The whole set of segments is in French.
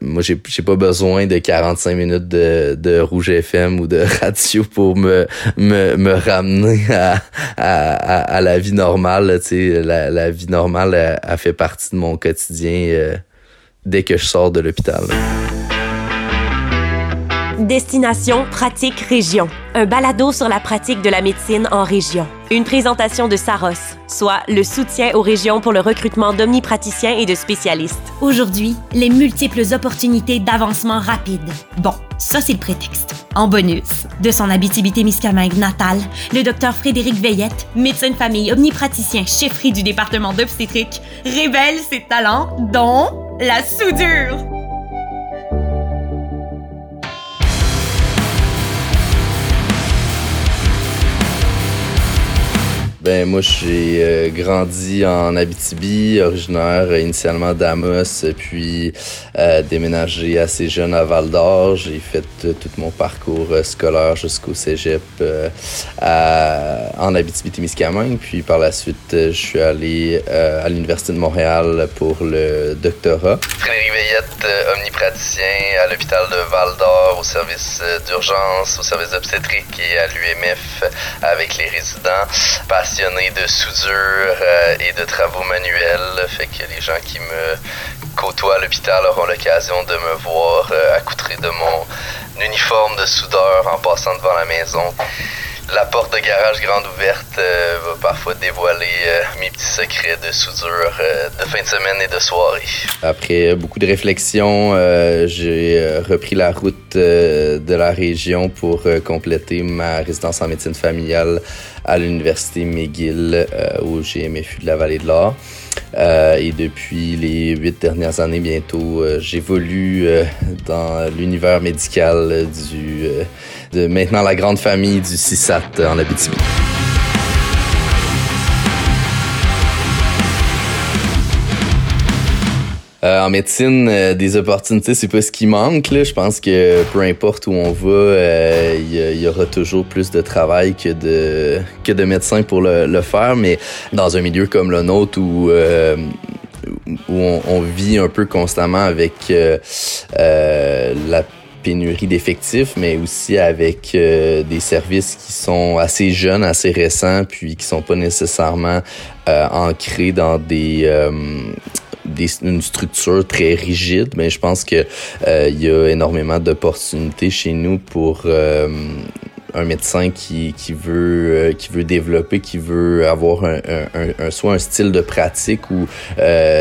moi, j'ai pas besoin de 45 minutes de, Rouge FM ou de radio pour me me, me ramener à, à, la vie normale. La, la vie normale a, a, fait partie de mon quotidien dès que je sors de l'hôpital. Destination Pratique Région, un balado sur la pratique de la médecine en région. Une présentation de Saros, soit le soutien aux régions pour le recrutement d'omnipraticiens et de spécialistes. Aujourd'hui, les multiples opportunités d'avancement rapide. Bon, ça c'est le prétexte. En bonus, de son Abitibi-Témiscamingue natale, le docteur Frédéric Veillette, médecin de famille omnipraticien chefferie du département d'obstétrique, révèle ses talents dont la soudure. Ben moi j'ai euh, grandi en Abitibi, originaire initialement d'Amos, puis euh, déménagé assez jeune à Val d'Or. J'ai fait tout mon parcours euh, scolaire jusqu'au cégep en Abitibi-Témiscamingue, puis par la suite je suis allé à l'université de Montréal pour le doctorat. Frédéric Veillette, omnipraticien à l'hôpital de Val d'Or, au service d'urgence, au service d'obstétrique et à l'UMF avec les résidents de soudure euh, et de travaux manuels. Fait que les gens qui me côtoient à l'hôpital auront l'occasion de me voir euh, accoutré de mon uniforme de soudeur en passant devant la maison la porte de garage grande ouverte euh, va parfois dévoiler euh, mes petits secrets de soudure euh, de fin de semaine et de soirée. Après beaucoup de réflexions, j'ai repris la route de la région pour compléter ma résidence en médecine familiale à l'université McGill au GMFU de la Vallée de l'Or. et depuis les huit dernières années, bientôt, j'évolue dans l'univers médical du de maintenant la grande famille du CISAT en Abitibi. Euh, en médecine, euh, des opportunités, c'est pas ce qui manque. Là. Je pense que peu importe où on va, euh, il y, aura toujours plus de travail que de que de médecins pour le, faire. Mais dans un milieu comme le nôtre où où on, vit un peu constamment avec la pénurie d'effectifs, mais aussi avec euh, des services qui sont assez jeunes, assez récents, puis qui sont pas nécessairement euh, ancrés dans des, euh, des, une structure très rigide. Mais je pense que y a énormément d'opportunités chez nous pour un médecin qui, qui veut qui veut développer, qui veut avoir un, soit un style de pratique ou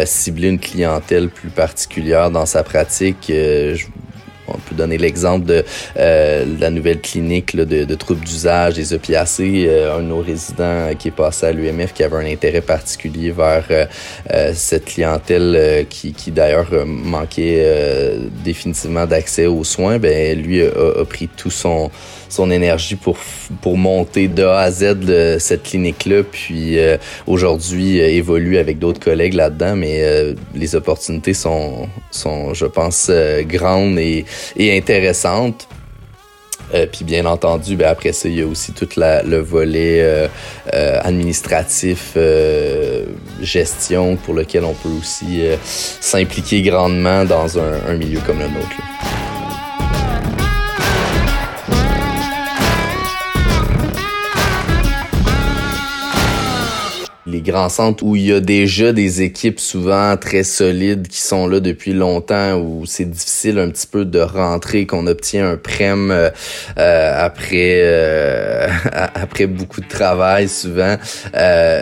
cibler une clientèle plus particulière dans sa pratique. On peut donner l'exemple de euh, la nouvelle clinique de, troubles d'usage des opiacés. Euh, un de nos résidents qui est passé à l'UMF qui avait un intérêt particulier vers euh, cette clientèle qui, d'ailleurs manquait définitivement d'accès aux soins. Ben lui a, pris tout son son énergie pour pour monter de A à Z de cette clinique là puis aujourd'hui évolue avec d'autres collègues là-dedans mais les opportunités sont sont je pense grandes et et intéressante. Euh, puis bien entendu, ben après ça, il y a aussi tout la, le volet euh, euh, administratif, gestion, pour lequel on peut aussi s'impliquer grandement dans un, un, milieu comme le nôtre. Les grands centres où il y a déjà des équipes souvent très solides qui sont là depuis longtemps, où c'est difficile un petit peu de rentrer, qu'on obtient un prême euh, euh, après euh, après beaucoup de travail souvent.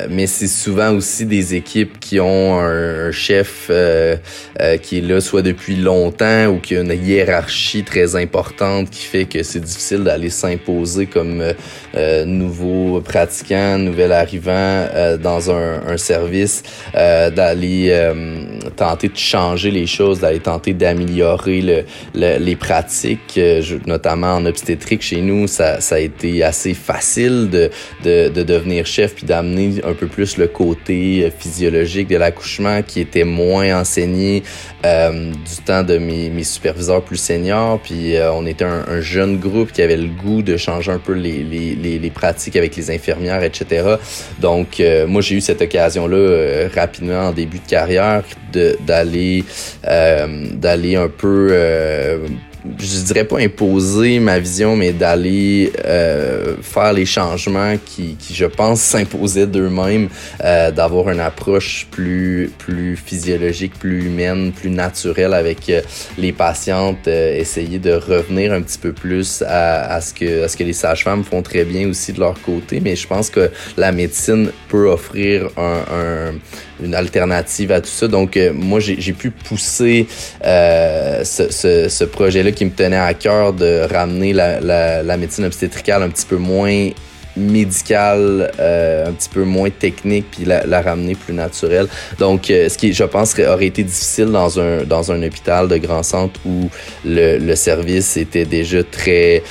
mais c'est souvent aussi des équipes qui ont un, chef qui est là soit depuis longtemps ou qui a une hiérarchie très importante qui fait que c'est difficile d'aller s'imposer comme nouveau pratiquant, nouvel arrivant dans un, service, euh, d'aller euh, tenter de changer les choses, d'aller tenter d'améliorer le, les pratiques, euh, notamment en obstétrique chez nous, ça, ça a été assez facile de, de, de devenir chef puis d'amener un peu plus le côté physiologique de l'accouchement qui était moins enseigné du temps de mes, mes superviseurs plus seniors. Puis on était un, un, jeune groupe qui avait le goût de changer un peu les, les, les, les pratiques avec les infirmières, etc. Donc moi j'ai eu cette occasion-là rapidement en début de carrière d'aller d'aller un peu je dirais pas imposer ma vision, mais d'aller euh, faire les changements qui, qui je pense, s'imposaient d'eux-mêmes, euh, d'avoir une approche plus, plus physiologique, plus humaine, plus naturelle avec euh, les patientes, euh, essayer de revenir un petit peu plus à, à ce que, à ce que les sages-femmes font très bien aussi de leur côté, mais je pense que la médecine peut offrir un, un une alternative à tout ça. Donc, euh, moi, j'ai pu pousser euh, ce, ce, ce projet-là qui me tenait à cœur de ramener la, la, la, médecine obstétricale un petit peu moins médicale, euh, un petit peu moins technique, puis la, la ramener plus naturelle. Donc, euh, ce qui, je pense, aurait été difficile dans un, dans un hôpital de grand centre où le, le service était déjà très...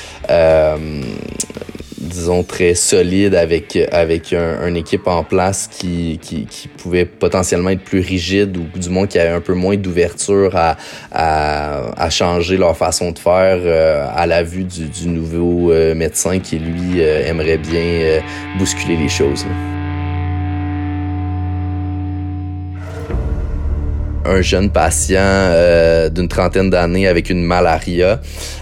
Euh, disons, très solide avec, avec un, une équipe en place qui, qui, qui, pouvait potentiellement être plus rigide ou du moins qui avait un peu moins d'ouverture à, à, à, changer leur façon de faire euh, à la vue du, du nouveau euh, médecin qui, lui, euh, aimerait bien bousculer les choses. Un jeune patient d'une trentaine d'années avec une malaria,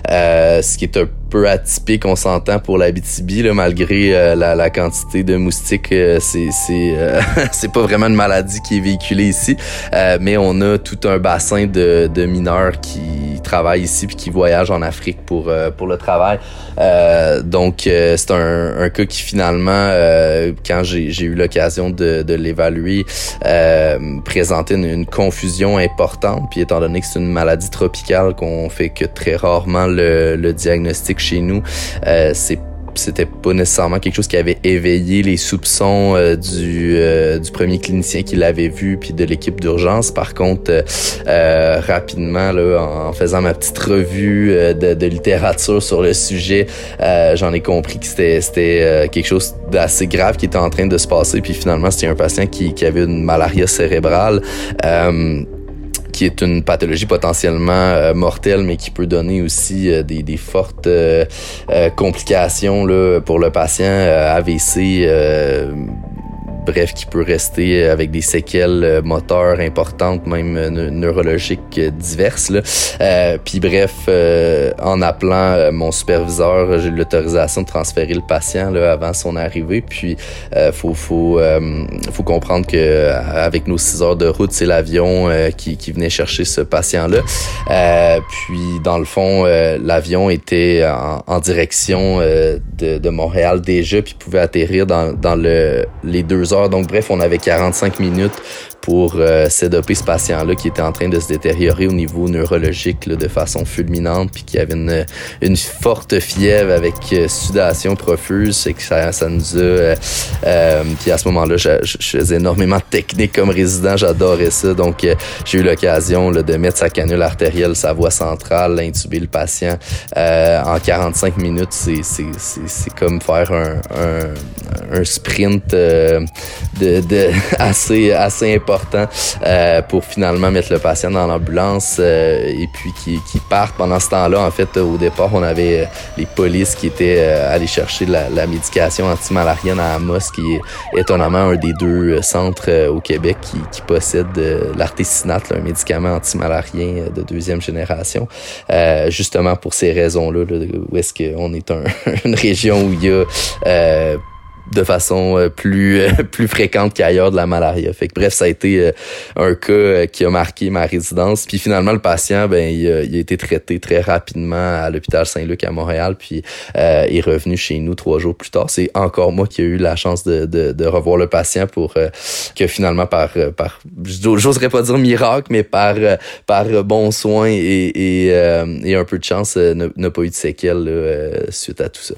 ce qui est un peu atypique, on s'entend pour la BTB, malgré euh, la, quantité de moustiques, euh, c'est euh, pas vraiment une maladie qui est véhiculée ici, mais on a tout un bassin de mineurs qui travaillent ici puis qui voyagent en Afrique pour pour le travail. donc c'est un, cas qui finalement, quand j'ai eu l'occasion de, l'évaluer, présentait une, confusion importante. Puis étant donné que c'est une maladie tropicale qu'on fait que très rarement le, le diagnostic chez nous, euh, c'était pas nécessairement quelque chose qui avait éveillé les soupçons euh, du, euh, du premier clinicien qui l'avait vu puis de l'équipe d'urgence. Par contre, euh, rapidement, là, en faisant ma petite revue de, littérature sur le sujet, j'en ai compris que c'était c'était quelque chose d'assez grave qui était en train de se passer. Puis finalement, c'était un patient qui, qui avait une malaria cérébrale qui est une pathologie potentiellement euh, mortelle, mais qui peut donner aussi euh, des, des, fortes euh, complications là, pour le patient, AVC bref, qui peut rester avec des séquelles euh, moteurs importantes, même euh, neurologiques euh, diverses. Là. puis bref, en appelant mon superviseur, j'ai l'autorisation de transférer le patient là, avant son arrivée. Puis faut faut faut comprendre que avec nos six heures de route, c'est l'avion qui, qui venait chercher ce patient-là. puis dans le fond, l'avion était en, en direction de, de, Montréal déjà, puis pouvait atterrir dans, dans le, les deux heures donc bref, on avait 45 minutes pour euh, ce patient-là qui était en train de se détériorer au niveau neurologique de façon fulminante, puis qui avait une, une forte fièvre avec euh, sudation profuse, c'est que ça, ça nous a... Euh, euh, puis à ce moment-là, je, je, faisais énormément de techniques comme résident, j'adorais ça, donc euh, j'ai eu l'occasion de mettre sa canule artérielle, sa voie centrale, intuber le patient en 45 minutes. C'est comme faire un, un, un sprint de, de assez, assez important euh, pour finalement mettre le patient dans l'ambulance euh, et puis qui, qui partent. Pendant ce temps-là, en fait, au départ, on avait euh, les polices qui étaient allés chercher la, la médication antimalarienne à Amos, qui est étonnamment un des deux centres au Québec qui, qui possède l'artésinate, un médicament antimalarien de deuxième génération. justement pour ces raisons-là, où est-ce qu'on est un, une région où il y a de façon euh, plus euh, plus fréquente qu'ailleurs de la malaria. Fait que bref, ça a été euh, un cas qui a marqué ma résidence. Puis finalement, le patient, ben il a, il a été traité très rapidement à l'hôpital Saint-Luc à Montréal, puis euh, est revenu chez nous trois jours plus tard. C'est encore moi qui ai eu la chance de, de, de revoir le patient pour que finalement par par j'oserais pas dire miracle, mais par par bon soin et, et, et un peu de chance n'a pas eu de séquelles là, suite à tout ça.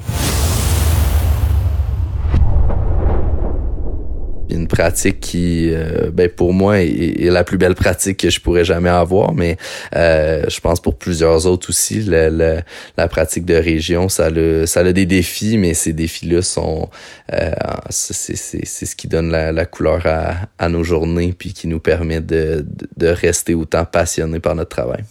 Pratique qui, euh, ben pour moi, est, la plus belle pratique que je pourrais jamais avoir, mais euh, je pense pour plusieurs autres aussi, la, la, la pratique de région, ça a, ça a des défis, mais ces défis-là sont, euh, c'est ce qui donne la, la couleur à, à, nos journées, puis qui nous permet de, de rester autant passionnés par notre travail.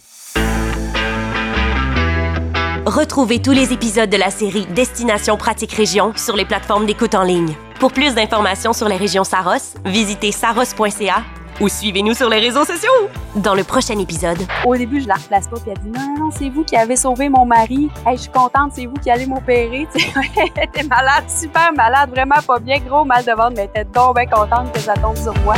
Retrouvez tous les épisodes de la série Destination Pratique Région sur les plateformes d'écoute en ligne. Pour plus d'informations sur les régions Saros, visitez saros.ca ou suivez-nous sur les réseaux sociaux. Dans le prochain épisode. Au début, je la replace pas, puis elle dit non, non, c'est vous qui avez sauvé mon mari. Hey, je suis contente, c'est vous qui allez m'opérer. était malade, super malade, vraiment pas bien, gros mal de ventre, mais était donc bien contente que ça tombe sur moi.